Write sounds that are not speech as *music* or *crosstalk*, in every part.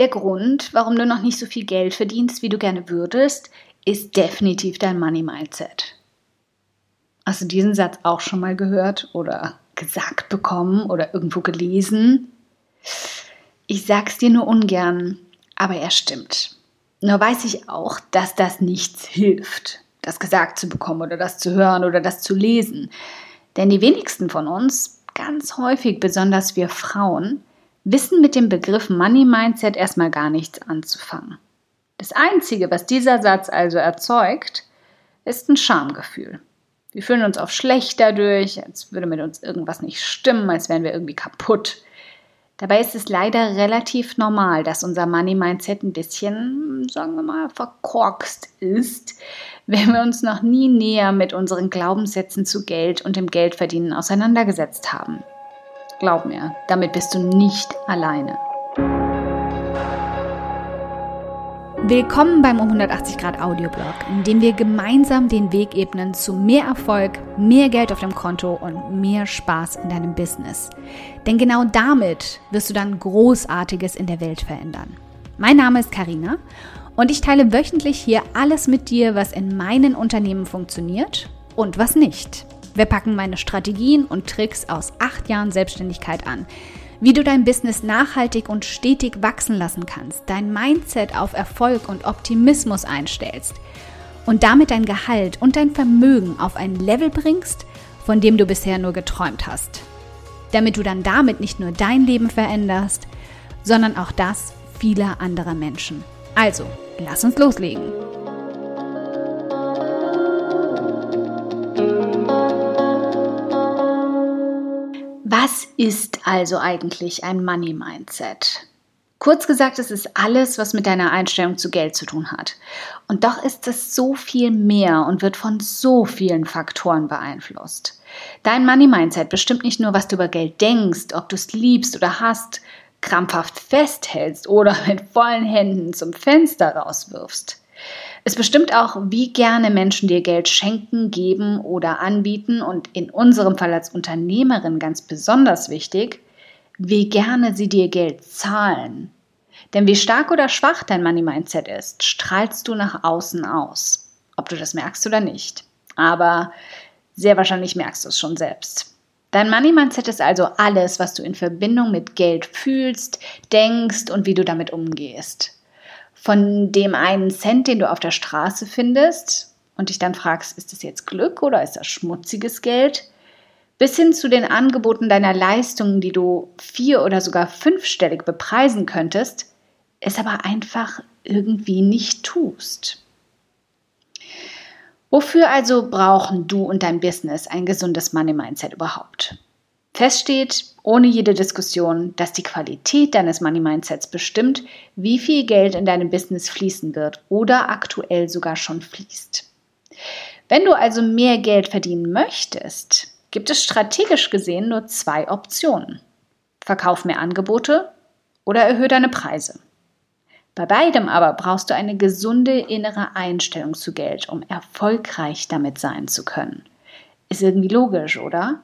Der Grund, warum du noch nicht so viel Geld verdienst, wie du gerne würdest, ist definitiv dein Money Mindset. Hast du diesen Satz auch schon mal gehört oder gesagt bekommen oder irgendwo gelesen? Ich sag's dir nur ungern, aber er stimmt. Nur weiß ich auch, dass das nichts hilft, das gesagt zu bekommen oder das zu hören oder das zu lesen. Denn die wenigsten von uns, ganz häufig besonders wir Frauen, wissen mit dem Begriff Money Mindset erstmal gar nichts anzufangen. Das Einzige, was dieser Satz also erzeugt, ist ein Schamgefühl. Wir fühlen uns auch schlecht dadurch, als würde mit uns irgendwas nicht stimmen, als wären wir irgendwie kaputt. Dabei ist es leider relativ normal, dass unser Money-Mindset ein bisschen, sagen wir mal, verkorkst ist, wenn wir uns noch nie näher mit unseren Glaubenssätzen zu Geld und dem Geldverdienen auseinandergesetzt haben. Glaub mir, damit bist du nicht alleine. Willkommen beim um 180 Grad Audioblog, in dem wir gemeinsam den Weg ebnen zu mehr Erfolg, mehr Geld auf dem Konto und mehr Spaß in deinem Business. Denn genau damit wirst du dann Großartiges in der Welt verändern. Mein Name ist Karina und ich teile wöchentlich hier alles mit dir, was in meinen Unternehmen funktioniert und was nicht. Wir packen meine Strategien und Tricks aus acht Jahren Selbstständigkeit an wie du dein Business nachhaltig und stetig wachsen lassen kannst, dein Mindset auf Erfolg und Optimismus einstellst und damit dein Gehalt und dein Vermögen auf ein Level bringst, von dem du bisher nur geträumt hast. Damit du dann damit nicht nur dein Leben veränderst, sondern auch das vieler anderer Menschen. Also, lass uns loslegen. Ist also eigentlich ein Money Mindset? Kurz gesagt, es ist alles, was mit deiner Einstellung zu Geld zu tun hat. Und doch ist es so viel mehr und wird von so vielen Faktoren beeinflusst. Dein Money Mindset bestimmt nicht nur, was du über Geld denkst, ob du es liebst oder hast, krampfhaft festhältst oder *laughs* mit vollen Händen zum Fenster rauswirfst. Es bestimmt auch, wie gerne Menschen dir Geld schenken, geben oder anbieten und in unserem Fall als Unternehmerin ganz besonders wichtig, wie gerne sie dir Geld zahlen. Denn wie stark oder schwach dein Money Mindset ist, strahlst du nach außen aus. Ob du das merkst oder nicht. Aber sehr wahrscheinlich merkst du es schon selbst. Dein Money Mindset ist also alles, was du in Verbindung mit Geld fühlst, denkst und wie du damit umgehst von dem einen Cent, den du auf der Straße findest und dich dann fragst, ist das jetzt Glück oder ist das schmutziges Geld, bis hin zu den Angeboten deiner Leistungen, die du vier- oder sogar fünfstellig bepreisen könntest, es aber einfach irgendwie nicht tust. Wofür also brauchen du und dein Business ein gesundes Money Mindset überhaupt? Fest steht ohne jede Diskussion, dass die Qualität deines Money Mindsets bestimmt, wie viel Geld in deinem Business fließen wird oder aktuell sogar schon fließt. Wenn du also mehr Geld verdienen möchtest, gibt es strategisch gesehen nur zwei Optionen. Verkauf mehr Angebote oder erhöhe deine Preise. Bei beidem aber brauchst du eine gesunde innere Einstellung zu Geld, um erfolgreich damit sein zu können. Ist irgendwie logisch, oder?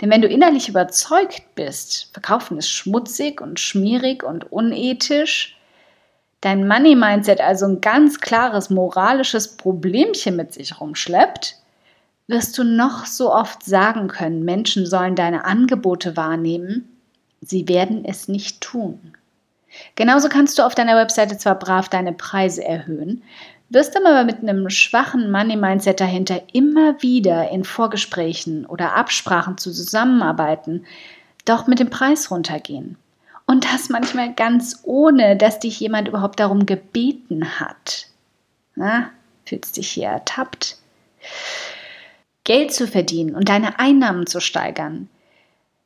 Denn wenn du innerlich überzeugt bist, Verkaufen ist schmutzig und schmierig und unethisch, dein Money-Mindset also ein ganz klares moralisches Problemchen mit sich rumschleppt, wirst du noch so oft sagen können, Menschen sollen deine Angebote wahrnehmen, sie werden es nicht tun. Genauso kannst du auf deiner Webseite zwar brav deine Preise erhöhen, wirst aber mit einem schwachen Money-Mindset dahinter immer wieder in Vorgesprächen oder Absprachen zu zusammenarbeiten, doch mit dem Preis runtergehen. Und das manchmal ganz ohne, dass dich jemand überhaupt darum gebeten hat. Na, fühlst dich hier ertappt? Geld zu verdienen und deine Einnahmen zu steigern,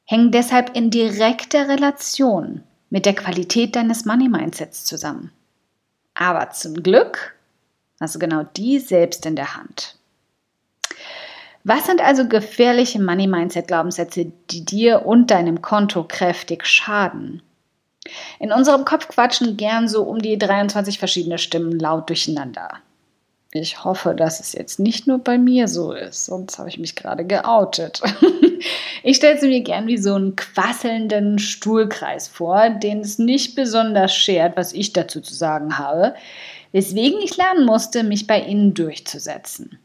hängen deshalb in direkter Relation mit der Qualität deines Money Mindsets zusammen. Aber zum Glück also genau die selbst in der Hand. Was sind also gefährliche Money Mindset Glaubenssätze, die dir und deinem Konto kräftig schaden? In unserem Kopf quatschen gern so um die 23 verschiedene Stimmen laut durcheinander. Ich hoffe, dass es jetzt nicht nur bei mir so ist, sonst habe ich mich gerade geoutet. *laughs* ich stelle es mir gern wie so einen quasselnden Stuhlkreis vor, den es nicht besonders schert, was ich dazu zu sagen habe, weswegen ich lernen musste, mich bei ihnen durchzusetzen.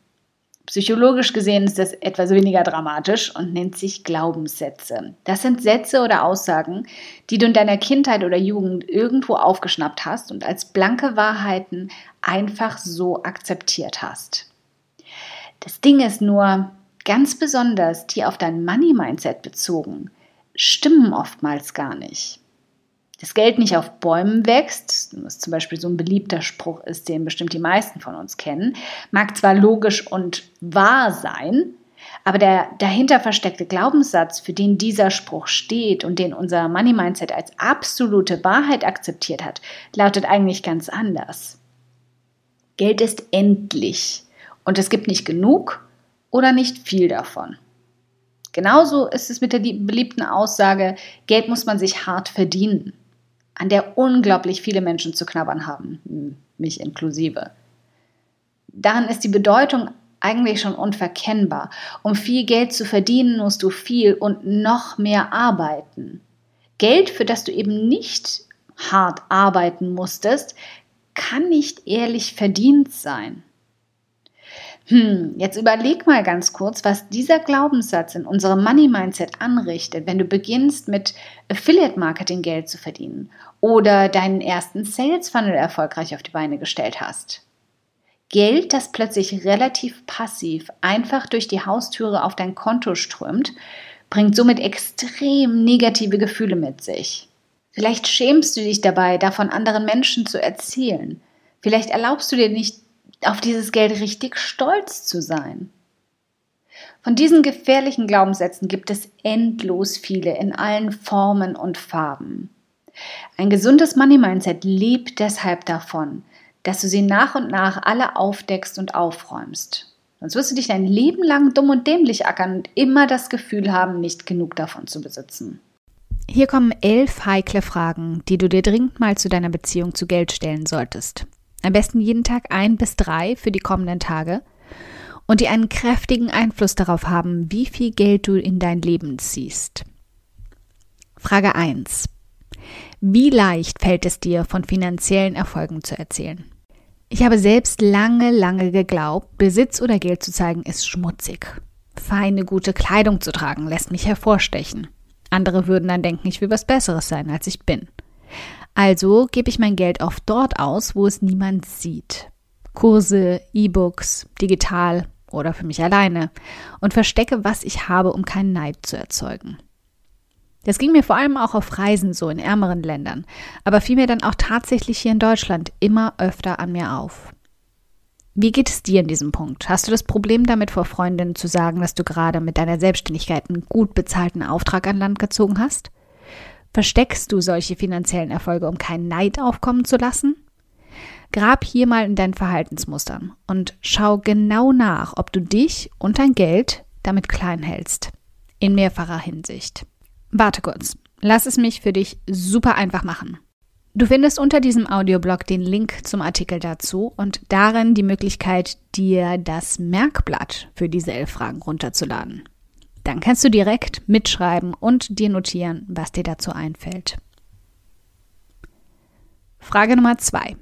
Psychologisch gesehen ist das etwas weniger dramatisch und nennt sich Glaubenssätze. Das sind Sätze oder Aussagen, die du in deiner Kindheit oder Jugend irgendwo aufgeschnappt hast und als blanke Wahrheiten einfach so akzeptiert hast. Das Ding ist nur, ganz besonders die auf dein Money-Mindset bezogen, stimmen oftmals gar nicht das Geld nicht auf Bäumen wächst, was zum Beispiel so ein beliebter Spruch ist, den bestimmt die meisten von uns kennen, mag zwar logisch und wahr sein, aber der dahinter versteckte Glaubenssatz, für den dieser Spruch steht und den unser Money Mindset als absolute Wahrheit akzeptiert hat, lautet eigentlich ganz anders. Geld ist endlich und es gibt nicht genug oder nicht viel davon. Genauso ist es mit der beliebten Aussage, Geld muss man sich hart verdienen an der unglaublich viele Menschen zu knabbern haben, mich inklusive. Daran ist die Bedeutung eigentlich schon unverkennbar. Um viel Geld zu verdienen, musst du viel und noch mehr arbeiten. Geld, für das du eben nicht hart arbeiten musstest, kann nicht ehrlich verdient sein. Hm, jetzt überleg mal ganz kurz, was dieser Glaubenssatz in unserem Money Mindset anrichtet, wenn du beginnst mit Affiliate Marketing Geld zu verdienen oder deinen ersten Sales Funnel erfolgreich auf die Beine gestellt hast. Geld, das plötzlich relativ passiv einfach durch die Haustüre auf dein Konto strömt, bringt somit extrem negative Gefühle mit sich. Vielleicht schämst du dich dabei, davon anderen Menschen zu erzählen. Vielleicht erlaubst du dir nicht auf dieses Geld richtig stolz zu sein. Von diesen gefährlichen Glaubenssätzen gibt es endlos viele in allen Formen und Farben. Ein gesundes Money Mindset lebt deshalb davon, dass du sie nach und nach alle aufdeckst und aufräumst. Sonst wirst du dich dein Leben lang dumm und dämlich ackern und immer das Gefühl haben, nicht genug davon zu besitzen. Hier kommen elf heikle Fragen, die du dir dringend mal zu deiner Beziehung zu Geld stellen solltest. Am besten jeden Tag ein bis drei für die kommenden Tage und die einen kräftigen Einfluss darauf haben, wie viel Geld du in dein Leben ziehst. Frage 1. Wie leicht fällt es dir, von finanziellen Erfolgen zu erzählen? Ich habe selbst lange, lange geglaubt, Besitz oder Geld zu zeigen ist schmutzig. Feine, gute Kleidung zu tragen lässt mich hervorstechen. Andere würden dann denken, ich will was Besseres sein, als ich bin. Also gebe ich mein Geld oft dort aus, wo es niemand sieht. Kurse, E-Books, digital oder für mich alleine und verstecke, was ich habe, um keinen Neid zu erzeugen. Das ging mir vor allem auch auf Reisen so in ärmeren Ländern, aber fiel mir dann auch tatsächlich hier in Deutschland immer öfter an mir auf. Wie geht es dir in diesem Punkt? Hast du das Problem damit, vor Freundinnen zu sagen, dass du gerade mit deiner Selbstständigkeit einen gut bezahlten Auftrag an Land gezogen hast? Versteckst du solche finanziellen Erfolge, um keinen Neid aufkommen zu lassen? Grab hier mal in deinen Verhaltensmustern und schau genau nach, ob du dich und dein Geld damit klein hältst. In mehrfacher Hinsicht. Warte kurz. Lass es mich für dich super einfach machen. Du findest unter diesem Audioblog den Link zum Artikel dazu und darin die Möglichkeit, dir das Merkblatt für diese elf Fragen runterzuladen. Dann kannst du direkt mitschreiben und dir notieren, was dir dazu einfällt. Frage Nummer zwei.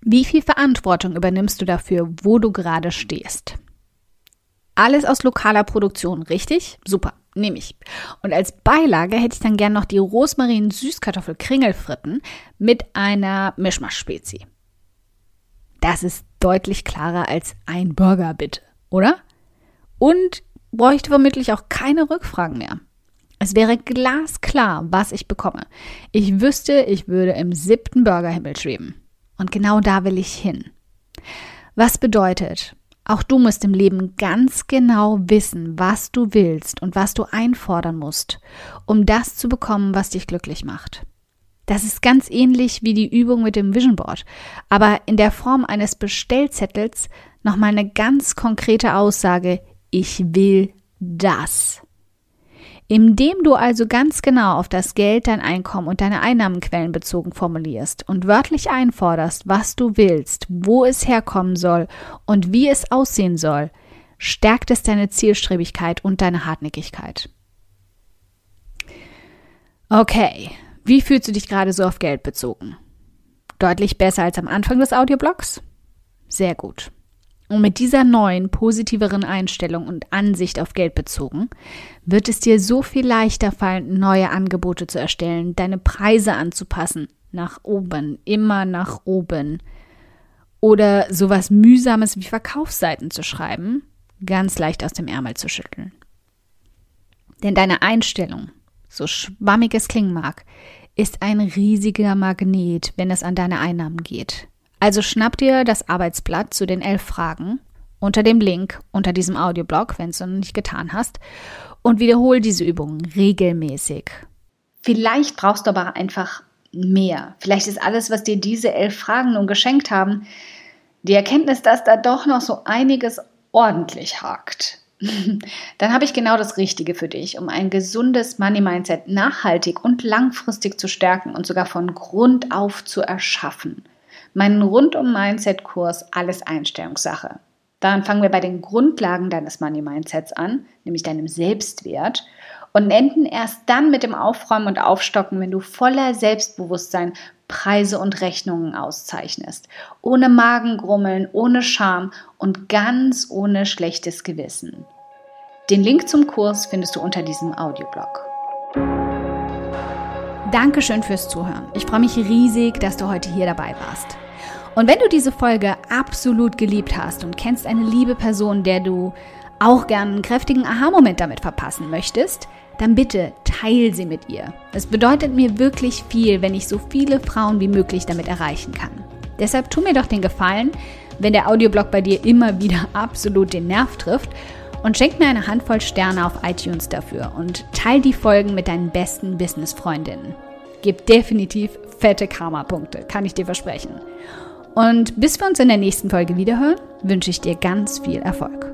Wie viel Verantwortung übernimmst du dafür, wo du gerade stehst? Alles aus lokaler Produktion, richtig? Super, nehme ich. Und als Beilage hätte ich dann gern noch die Rosmarin-Süßkartoffel-Kringelfritten mit einer Mischmasch-Spezi. Das ist deutlich klarer als ein Burger, bitte, oder? Und bräuchte vermutlich auch keine Rückfragen mehr. Es wäre glasklar, was ich bekomme. Ich wüsste, ich würde im siebten Burgerhimmel schweben. Und genau da will ich hin. Was bedeutet, auch du musst im Leben ganz genau wissen, was du willst und was du einfordern musst, um das zu bekommen, was dich glücklich macht. Das ist ganz ähnlich wie die Übung mit dem Vision Board, aber in der Form eines Bestellzettels nochmal eine ganz konkrete Aussage, ich will das. Indem du also ganz genau auf das Geld, dein Einkommen und deine Einnahmenquellen bezogen formulierst und wörtlich einforderst, was du willst, wo es herkommen soll und wie es aussehen soll, stärkt es deine Zielstrebigkeit und deine Hartnäckigkeit. Okay, wie fühlst du dich gerade so auf Geld bezogen? Deutlich besser als am Anfang des Audioblogs? Sehr gut. Und mit dieser neuen, positiveren Einstellung und Ansicht auf Geld bezogen, wird es dir so viel leichter fallen, neue Angebote zu erstellen, deine Preise anzupassen, nach oben, immer nach oben. Oder sowas Mühsames wie Verkaufsseiten zu schreiben, ganz leicht aus dem Ärmel zu schütteln. Denn deine Einstellung, so schwammig es klingen mag, ist ein riesiger Magnet, wenn es an deine Einnahmen geht. Also schnapp dir das Arbeitsblatt zu den elf Fragen unter dem Link unter diesem Audioblog, wenn du es noch nicht getan hast, und wiederhole diese Übungen regelmäßig. Vielleicht brauchst du aber einfach mehr. Vielleicht ist alles, was dir diese elf Fragen nun geschenkt haben, die Erkenntnis, dass da doch noch so einiges ordentlich hakt. *laughs* Dann habe ich genau das Richtige für dich, um ein gesundes Money Mindset nachhaltig und langfristig zu stärken und sogar von Grund auf zu erschaffen meinen Rundum-Mindset-Kurs Alles Einstellungssache. Daran fangen wir bei den Grundlagen deines Money-Mindsets an, nämlich deinem Selbstwert, und enden erst dann mit dem Aufräumen und Aufstocken, wenn du voller Selbstbewusstsein Preise und Rechnungen auszeichnest. Ohne Magengrummeln, ohne Scham und ganz ohne schlechtes Gewissen. Den Link zum Kurs findest du unter diesem Audioblog. Dankeschön fürs Zuhören. Ich freue mich riesig, dass du heute hier dabei warst. Und wenn du diese Folge absolut geliebt hast und kennst eine liebe Person, der du auch gern einen kräftigen Aha-Moment damit verpassen möchtest, dann bitte teil sie mit ihr. Es bedeutet mir wirklich viel, wenn ich so viele Frauen wie möglich damit erreichen kann. Deshalb tu mir doch den Gefallen, wenn der Audioblog bei dir immer wieder *laughs* absolut den Nerv trifft und schenk mir eine Handvoll Sterne auf iTunes dafür und teil die Folgen mit deinen besten Business-Freundinnen. Gib definitiv fette Karma-Punkte, kann ich dir versprechen. Und bis wir uns in der nächsten Folge wiederhören, wünsche ich dir ganz viel Erfolg.